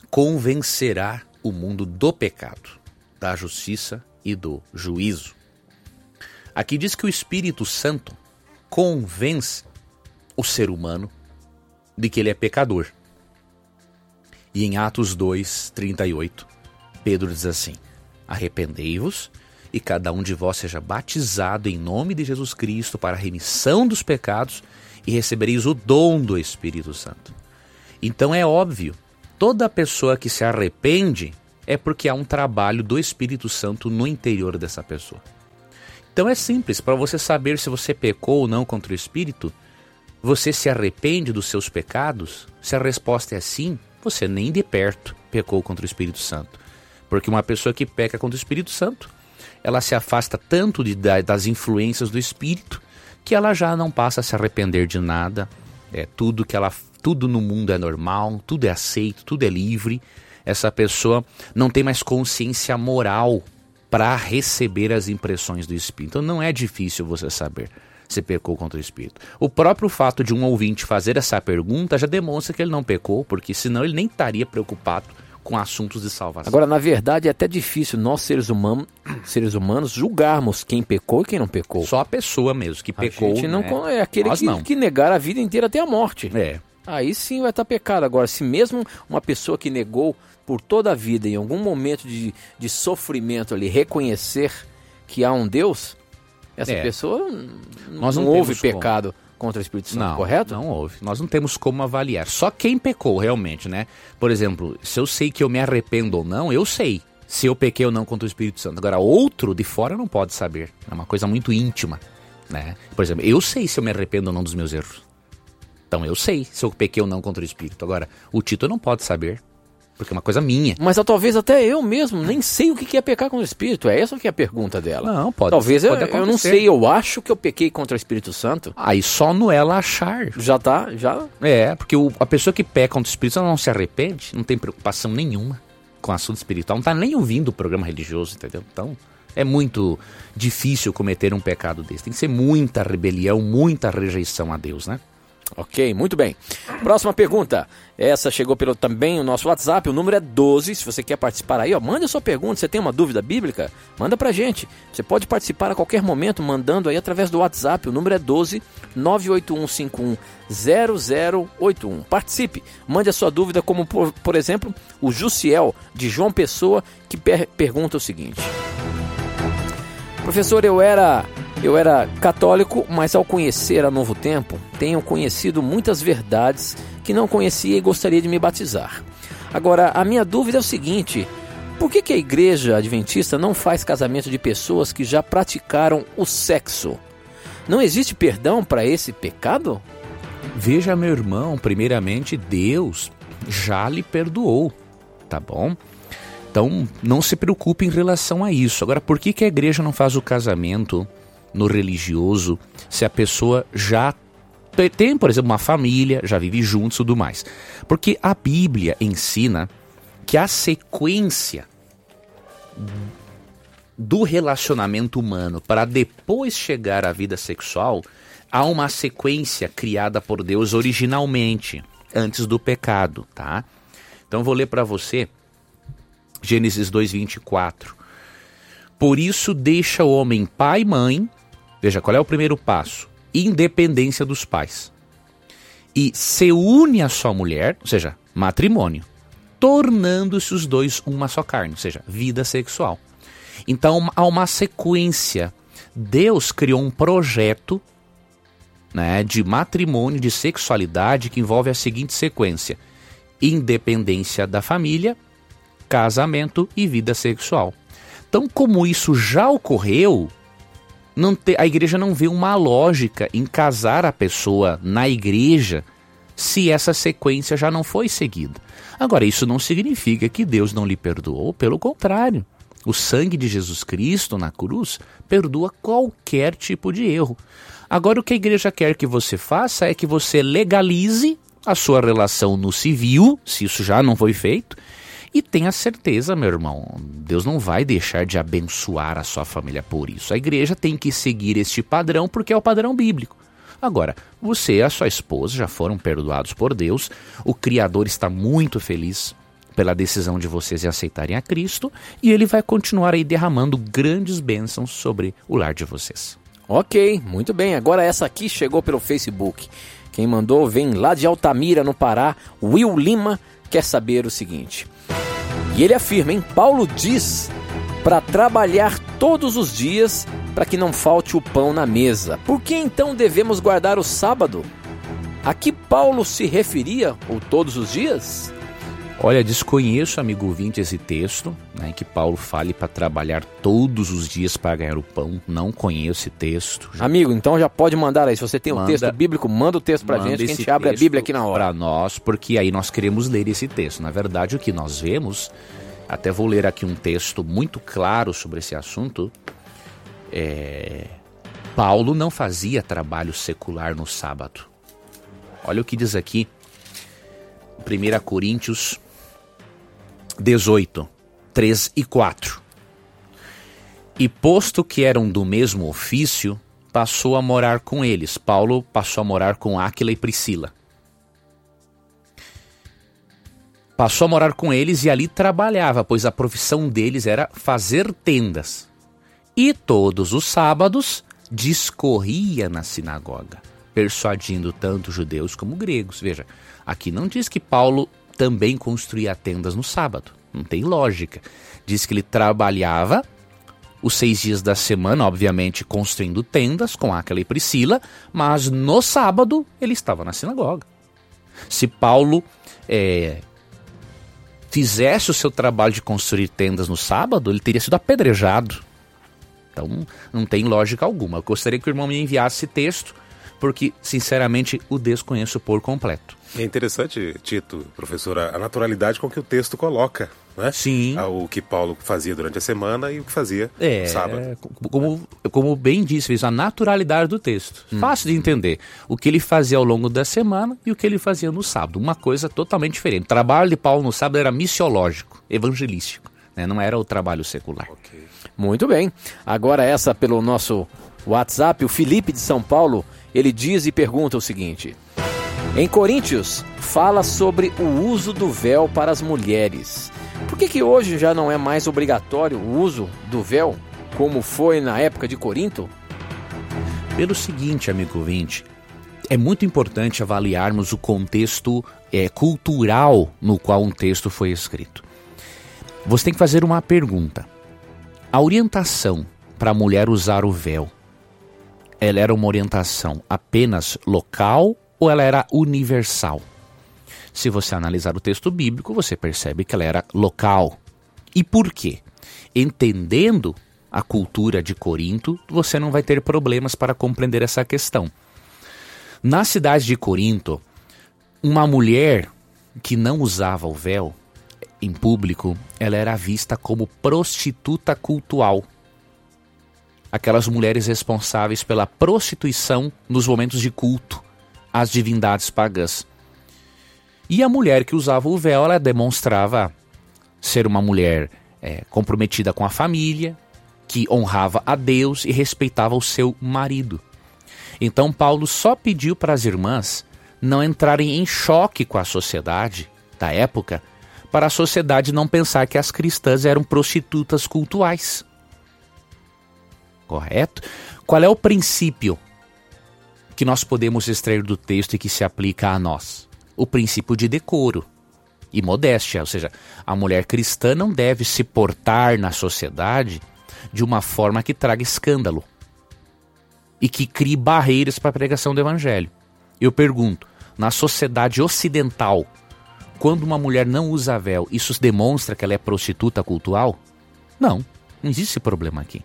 convencerá o mundo do pecado, da justiça e do juízo. Aqui diz que o Espírito Santo convence o ser humano de que ele é pecador. E em Atos 2, 38, Pedro diz assim: Arrependei-vos e cada um de vós seja batizado em nome de Jesus Cristo para a remissão dos pecados e recebereis o dom do Espírito Santo. Então é óbvio, toda pessoa que se arrepende é porque há um trabalho do Espírito Santo no interior dessa pessoa. Então é simples, para você saber se você pecou ou não contra o Espírito, você se arrepende dos seus pecados? Se a resposta é sim, você nem de perto pecou contra o Espírito Santo. Porque uma pessoa que peca contra o Espírito Santo, ela se afasta tanto de, das influências do Espírito que ela já não passa a se arrepender de nada. É tudo que ela, tudo no mundo é normal, tudo é aceito, tudo é livre. Essa pessoa não tem mais consciência moral para receber as impressões do Espírito. Então não é difícil você saber se pecou contra o Espírito. O próprio fato de um ouvinte fazer essa pergunta já demonstra que ele não pecou, porque senão ele nem estaria preocupado com assuntos de salvação. Agora, na verdade, é até difícil nós, seres humanos, <clears throat> seres humanos julgarmos quem pecou e quem não pecou. Só a pessoa mesmo que pecou. A gente não né? é aquele que, que negar a vida inteira até a morte. É. Aí sim vai estar pecado. Agora, se mesmo uma pessoa que negou por toda a vida, em algum momento de, de sofrimento ali, reconhecer que há um Deus, essa é. pessoa Nós não, não houve pecado. Como contra o Espírito Santo, não, correto? Não houve. Nós não temos como avaliar. Só quem pecou realmente, né? Por exemplo, se eu sei que eu me arrependo ou não, eu sei se eu pequei ou não contra o Espírito Santo. Agora, outro de fora não pode saber. É uma coisa muito íntima, né? Por exemplo, eu sei se eu me arrependo ou não dos meus erros. Então eu sei se eu pequei ou não contra o Espírito. Agora, o Tito não pode saber. Porque é uma coisa minha. Mas talvez até eu mesmo nem sei o que é pecar contra o Espírito. É essa que é a pergunta dela. Não, pode Talvez pode eu, eu não sei, eu acho que eu pequei contra o Espírito Santo. Aí só no ela achar. Já tá, já. É, porque o, a pessoa que peca contra o Espírito Santo não se arrepende, não tem preocupação nenhuma com o assunto espiritual, não tá nem ouvindo o programa religioso, entendeu? Então, é muito difícil cometer um pecado desse. Tem que ser muita rebelião, muita rejeição a Deus, né? Ok, muito bem. Próxima pergunta. Essa chegou pelo também o nosso WhatsApp, o número é 12. Se você quer participar aí, ó, manda sua pergunta. Você tem uma dúvida bíblica? Manda pra gente. Você pode participar a qualquer momento mandando aí através do WhatsApp. O número é 12 981510081. Participe. Mande a sua dúvida, como por, por exemplo, o Jussiel de João Pessoa, que per pergunta o seguinte: Professor, eu era eu era católico, mas ao conhecer a Novo Tempo, tenho conhecido muitas verdades que não conhecia e gostaria de me batizar. Agora, a minha dúvida é o seguinte: por que, que a igreja adventista não faz casamento de pessoas que já praticaram o sexo? Não existe perdão para esse pecado? Veja, meu irmão, primeiramente, Deus já lhe perdoou, tá bom? Então, não se preocupe em relação a isso. Agora, por que, que a igreja não faz o casamento no religioso se a pessoa já tem, por exemplo, uma família, já vive juntos e tudo mais. Porque a Bíblia ensina que a sequência do relacionamento humano para depois chegar à vida sexual há uma sequência criada por Deus originalmente, antes do pecado, tá? Então vou ler para você Gênesis 2:24. Por isso deixa o homem pai e mãe Veja, qual é o primeiro passo? Independência dos pais. E se une a sua mulher, ou seja, matrimônio, tornando-se os dois uma só carne, ou seja, vida sexual. Então há uma sequência. Deus criou um projeto né, de matrimônio, de sexualidade, que envolve a seguinte sequência: independência da família, casamento e vida sexual. Então, como isso já ocorreu, não te, a igreja não vê uma lógica em casar a pessoa na igreja se essa sequência já não foi seguida. Agora, isso não significa que Deus não lhe perdoou, pelo contrário. O sangue de Jesus Cristo na cruz perdoa qualquer tipo de erro. Agora, o que a igreja quer que você faça é que você legalize a sua relação no civil, se isso já não foi feito, e tenha certeza, meu irmão, Deus não vai deixar de abençoar a sua família por isso. A igreja tem que seguir este padrão porque é o padrão bíblico. Agora, você e a sua esposa já foram perdoados por Deus, o Criador está muito feliz pela decisão de vocês em aceitarem a Cristo e ele vai continuar aí derramando grandes bênçãos sobre o lar de vocês. Ok, muito bem. Agora essa aqui chegou pelo Facebook. Quem mandou vem lá de Altamira, no Pará. Will Lima quer saber o seguinte. E ele afirma, hein? Paulo diz para trabalhar todos os dias para que não falte o pão na mesa. Por que então devemos guardar o sábado? A que Paulo se referia, ou todos os dias? Olha, desconheço, amigo ouvinte, esse texto, né, que Paulo fale para trabalhar todos os dias para ganhar o pão. Não conheço esse texto. Amigo, então já pode mandar aí. Se você tem um texto bíblico, manda o texto para gente, que a gente abre a Bíblia aqui na hora. Para nós, porque aí nós queremos ler esse texto. Na verdade, o que nós vemos, até vou ler aqui um texto muito claro sobre esse assunto. É... Paulo não fazia trabalho secular no sábado. Olha o que diz aqui, 1 Coríntios 18, 3 e 4. E posto que eram do mesmo ofício, passou a morar com eles. Paulo passou a morar com Áquila e Priscila. Passou a morar com eles e ali trabalhava, pois a profissão deles era fazer tendas. E todos os sábados discorria na sinagoga, persuadindo tanto judeus como gregos. Veja, aqui não diz que Paulo também construía tendas no sábado. Não tem lógica. Diz que ele trabalhava os seis dias da semana, obviamente, construindo tendas com aquela e Priscila, mas no sábado ele estava na sinagoga. Se Paulo é, fizesse o seu trabalho de construir tendas no sábado, ele teria sido apedrejado. Então, não tem lógica alguma. Eu gostaria que o irmão me enviasse texto, porque, sinceramente, o desconheço por completo. É interessante, Tito, professora, a naturalidade com que o texto coloca, né? Sim. Ah, o que Paulo fazia durante a semana e o que fazia é, no sábado. Como, como bem disse, a naturalidade do texto. Hum. Fácil de entender. O que ele fazia ao longo da semana e o que ele fazia no sábado. Uma coisa totalmente diferente. O trabalho de Paulo no sábado era missiológico, evangelístico. Né? Não era o trabalho secular. Okay. Muito bem. Agora essa pelo nosso WhatsApp, o Felipe de São Paulo, ele diz e pergunta o seguinte... Em Coríntios, fala sobre o uso do véu para as mulheres. Por que, que hoje já não é mais obrigatório o uso do véu, como foi na época de Corinto? Pelo seguinte, amigo ouvinte, é muito importante avaliarmos o contexto é, cultural no qual um texto foi escrito. Você tem que fazer uma pergunta. A orientação para a mulher usar o véu, ela era uma orientação apenas local ou ela era universal? Se você analisar o texto bíblico, você percebe que ela era local. E por quê? Entendendo a cultura de Corinto, você não vai ter problemas para compreender essa questão. Na cidade de Corinto, uma mulher que não usava o véu em público, ela era vista como prostituta cultual. Aquelas mulheres responsáveis pela prostituição nos momentos de culto às divindades pagãs. E a mulher que usava o véu, ela demonstrava ser uma mulher é, comprometida com a família, que honrava a Deus e respeitava o seu marido. Então Paulo só pediu para as irmãs não entrarem em choque com a sociedade da época, para a sociedade não pensar que as cristãs eram prostitutas cultuais. Correto? Qual é o princípio que nós podemos extrair do texto e que se aplica a nós? O princípio de decoro e modéstia, ou seja, a mulher cristã não deve se portar na sociedade de uma forma que traga escândalo e que crie barreiras para a pregação do evangelho. Eu pergunto, na sociedade ocidental, quando uma mulher não usa véu, isso demonstra que ela é prostituta cultural? Não, não existe esse problema aqui.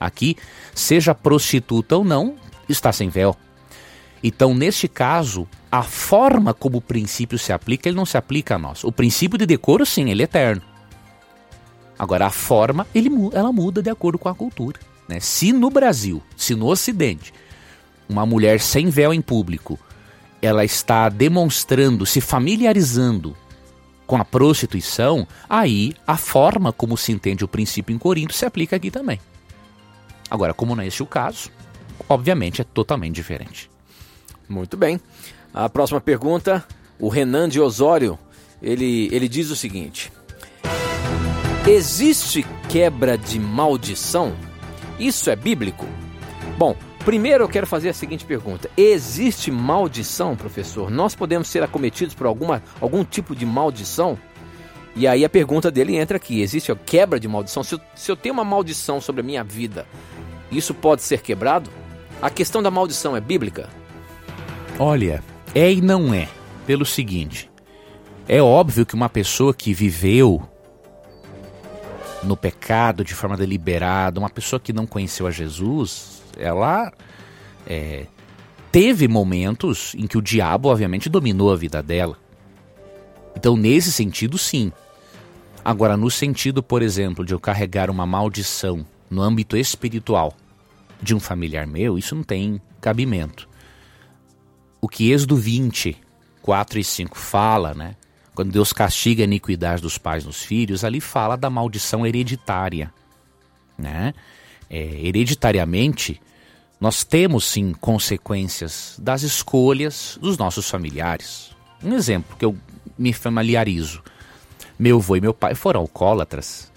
Aqui, seja prostituta ou não, está sem véu. Então, neste caso, a forma como o princípio se aplica, ele não se aplica a nós. O princípio de decoro, sim, ele é eterno. Agora, a forma, ele, ela muda de acordo com a cultura. Né? Se no Brasil, se no Ocidente, uma mulher sem véu em público, ela está demonstrando, se familiarizando com a prostituição, aí a forma como se entende o princípio em Corinto se aplica aqui também. Agora, como não é esse o caso, obviamente é totalmente diferente. Muito bem. A próxima pergunta, o Renan de Osório, ele, ele diz o seguinte: Existe quebra de maldição? Isso é bíblico? Bom, primeiro eu quero fazer a seguinte pergunta: Existe maldição, professor? Nós podemos ser acometidos por alguma, algum tipo de maldição? E aí a pergunta dele entra aqui: existe a quebra de maldição? Se eu, se eu tenho uma maldição sobre a minha vida, isso pode ser quebrado? A questão da maldição é bíblica? Olha, É e não é. Pelo seguinte: é óbvio que uma pessoa que viveu no pecado de forma deliberada, uma pessoa que não conheceu a Jesus, ela é, teve momentos em que o diabo, obviamente, dominou a vida dela. Então, nesse sentido, sim. Agora, no sentido, por exemplo, de eu carregar uma maldição no âmbito espiritual de um familiar meu, isso não tem cabimento. O que Êxodo 20, 4 e 5 fala, né? Quando Deus castiga a iniquidade dos pais nos filhos, ali fala da maldição hereditária, né? É, hereditariamente, nós temos sim consequências das escolhas dos nossos familiares. Um exemplo que eu me familiarizo: meu avô e meu pai foram alcoólatras.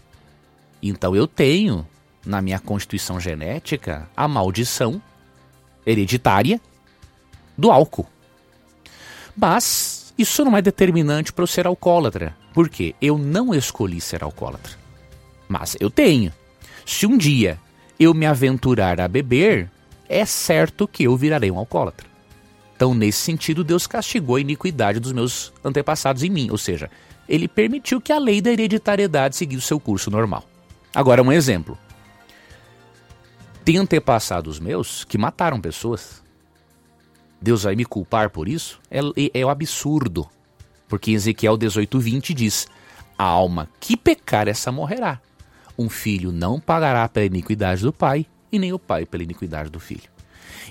Então eu tenho na minha constituição genética a maldição hereditária do álcool. Mas isso não é determinante para eu ser alcoólatra. Por quê? Eu não escolhi ser alcoólatra. Mas eu tenho. Se um dia eu me aventurar a beber, é certo que eu virarei um alcoólatra. Então, nesse sentido, Deus castigou a iniquidade dos meus antepassados em mim, ou seja, ele permitiu que a lei da hereditariedade seguisse o seu curso normal. Agora, um exemplo. Tem antepassados meus que mataram pessoas. Deus vai me culpar por isso? É, é, é o absurdo. Porque Ezequiel 18:20 diz: A alma que pecar, essa morrerá. Um filho não pagará pela iniquidade do pai, e nem o pai pela iniquidade do filho.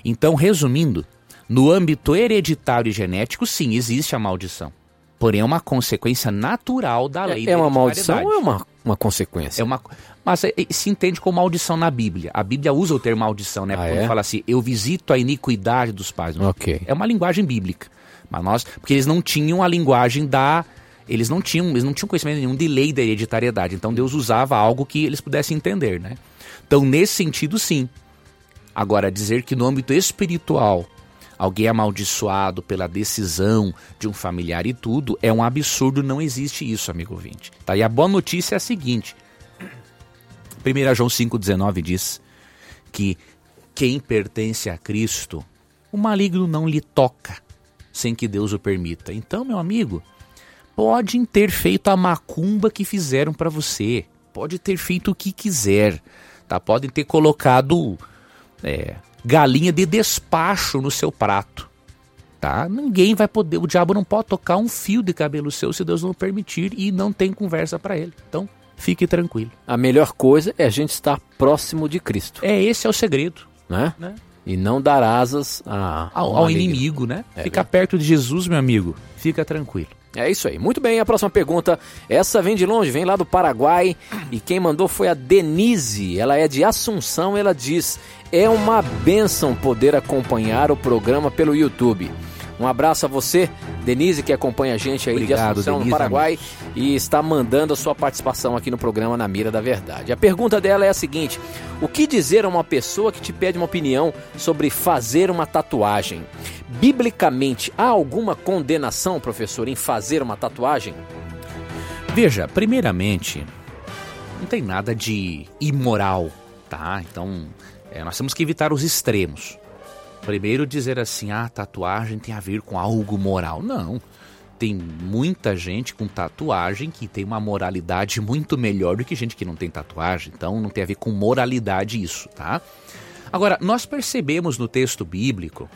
Então, resumindo, no âmbito hereditário e genético, sim, existe a maldição. Porém, é uma consequência natural da lei é, é uma maldição ou é uma, uma consequência? É uma, mas é, se entende como maldição na Bíblia. A Bíblia usa o termo maldição, né? Ah, Quando é? fala assim, eu visito a iniquidade dos pais. Okay. É uma linguagem bíblica. Mas nós, porque eles não tinham a linguagem da eles não tinham, eles não tinham conhecimento nenhum de lei da hereditariedade. Então Deus usava algo que eles pudessem entender, né? Então, nesse sentido, sim. Agora, dizer que no âmbito espiritual alguém é amaldiçoado pela decisão de um familiar e tudo é um absurdo, não existe isso, amigo ouvinte. Tá? E a boa notícia é a seguinte: 1 João 5,19 diz que quem pertence a Cristo, o maligno não lhe toca sem que Deus o permita. Então, meu amigo, podem ter feito a macumba que fizeram para você, pode ter feito o que quiser, Tá? Podem ter colocado é, galinha de despacho no seu prato. Tá? Ninguém vai poder, o diabo não pode tocar um fio de cabelo seu se Deus não permitir e não tem conversa para ele. Então, fique tranquilo. A melhor coisa é a gente estar próximo de Cristo. É, esse é o segredo. Né? né? E não dar asas a, ao, ao inimigo, né? É, Ficar perto de Jesus, meu amigo. Fica tranquilo. É isso aí. Muito bem, a próxima pergunta. Essa vem de longe, vem lá do Paraguai. E quem mandou foi a Denise. Ela é de Assunção. Ela diz: É uma benção poder acompanhar o programa pelo YouTube. Um abraço a você, Denise, que acompanha a gente aí Obrigado, de Assunção, Denise, no Paraguai, e está mandando a sua participação aqui no programa Na Mira da Verdade. A pergunta dela é a seguinte: O que dizer a uma pessoa que te pede uma opinião sobre fazer uma tatuagem? Biblicamente, há alguma condenação, professor, em fazer uma tatuagem? Veja, primeiramente, não tem nada de imoral, tá? Então, é, nós temos que evitar os extremos. Primeiro dizer assim, ah, tatuagem tem a ver com algo moral. Não. Tem muita gente com tatuagem que tem uma moralidade muito melhor do que gente que não tem tatuagem. Então não tem a ver com moralidade isso, tá? Agora, nós percebemos no texto bíblico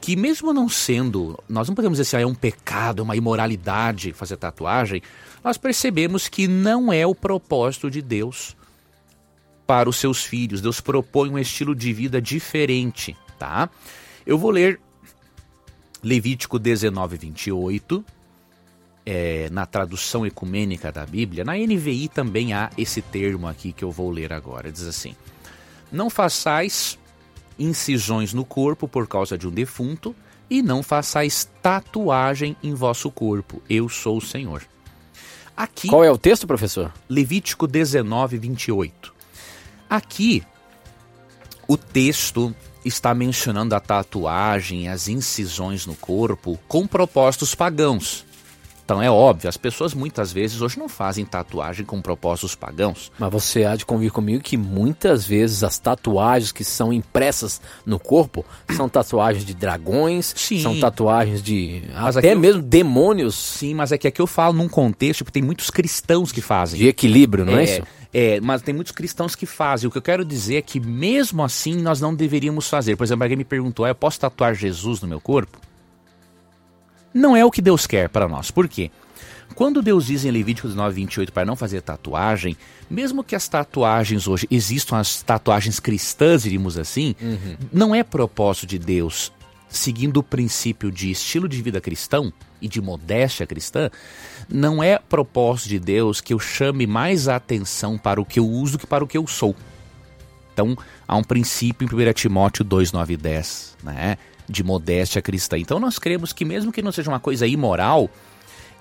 que mesmo não sendo, nós não podemos dizer assim, ah, é um pecado, uma imoralidade fazer tatuagem, nós percebemos que não é o propósito de Deus para os seus filhos. Deus propõe um estilo de vida diferente tá? Eu vou ler Levítico 19, 28, é, na tradução ecumênica da Bíblia. Na NVI também há esse termo aqui que eu vou ler agora. Diz assim: Não façais incisões no corpo por causa de um defunto, e não façais tatuagem em vosso corpo. Eu sou o Senhor. Aqui, Qual é o texto, professor? Levítico 19, 28. Aqui, o texto está mencionando a tatuagem, as incisões no corpo com propósitos pagãos. Então é óbvio, as pessoas muitas vezes hoje não fazem tatuagem com propósitos pagãos. Mas você há de convir comigo que muitas vezes as tatuagens que são impressas no corpo são tatuagens de dragões, Sim. são tatuagens de Mas até eu- mesmo demônios Sim, mas é que aqui eu falo num contexto que tem muitos cristãos que fazem. de equilíbrio, não é, isso? É, mas tem muitos cristãos que fazem. O que eu quero dizer é que mesmo assim nós não deveríamos fazer. Por exemplo, alguém me perguntou: "Ah, eu posso tatuar Jesus no meu corpo? Não é o que Deus quer para nós. Por quê? Quando Deus diz em Levítico 19, 28 para não fazer tatuagem, mesmo que as tatuagens hoje existam as tatuagens cristãs, diríamos assim, não é propósito de Deus, seguindo o princípio de estilo de vida cristão e de modéstia cristã, não é propósito de Deus que eu chame mais a atenção para o que eu uso que para o que eu sou. Então, há um princípio em 1 Timóteo 2, 9 e 10, né? De modéstia cristã. Então, nós cremos que, mesmo que não seja uma coisa imoral,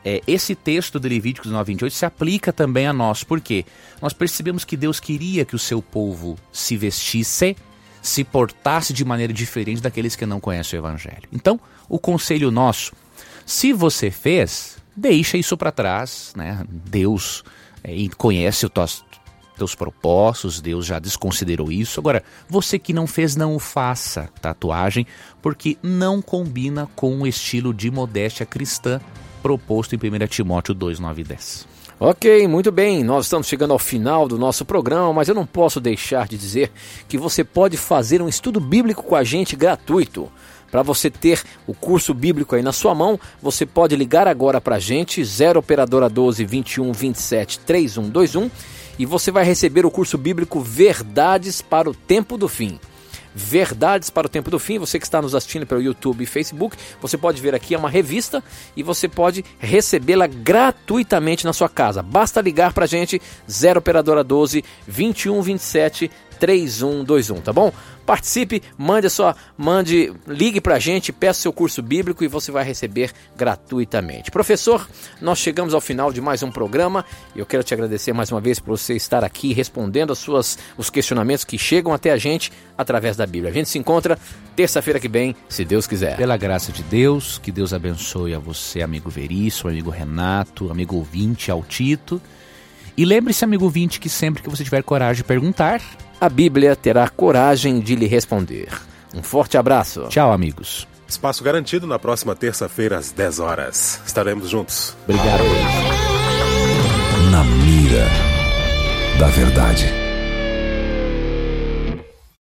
é, esse texto de Levíticos 9, 28 se aplica também a nós. Por quê? Nós percebemos que Deus queria que o seu povo se vestisse, se portasse de maneira diferente daqueles que não conhecem o Evangelho. Então, o conselho nosso, se você fez, deixa isso para trás, né? Deus é, conhece os teus, teus propósitos, Deus já desconsiderou isso. Agora, você que não fez, não faça, tatuagem, porque não combina com o estilo de modéstia cristã proposto em 1 Timóteo 2, 9 e 10. Ok, muito bem. Nós estamos chegando ao final do nosso programa, mas eu não posso deixar de dizer que você pode fazer um estudo bíblico com a gente gratuito. Para você ter o curso bíblico aí na sua mão, você pode ligar agora para a gente, 0 operadora 12 21 27 3121, e você vai receber o curso bíblico Verdades para o Tempo do Fim. Verdades para o Tempo do Fim. Você que está nos assistindo pelo YouTube e Facebook, você pode ver aqui é uma revista e você pode recebê-la gratuitamente na sua casa. Basta ligar para a gente 0 operadora 12 21 27 3121, tá bom? Participe, mande a sua, mande, ligue pra gente, peça seu curso bíblico e você vai receber gratuitamente. Professor, nós chegamos ao final de mais um programa eu quero te agradecer mais uma vez por você estar aqui respondendo as suas, os questionamentos que chegam até a gente através da Bíblia. A gente se encontra terça-feira que vem, se Deus quiser. Pela graça de Deus, que Deus abençoe a você, amigo Veríssimo, amigo Renato, amigo ouvinte, Altito. E lembre-se, amigo ouvinte, que sempre que você tiver coragem de perguntar, A Bíblia terá coragem de lhe responder. Um forte abraço. tchau, amigos. Espaço garantido na próxima terça-feira às 10 horas. Estaremos juntos. Obrigado. Na mira da verdade.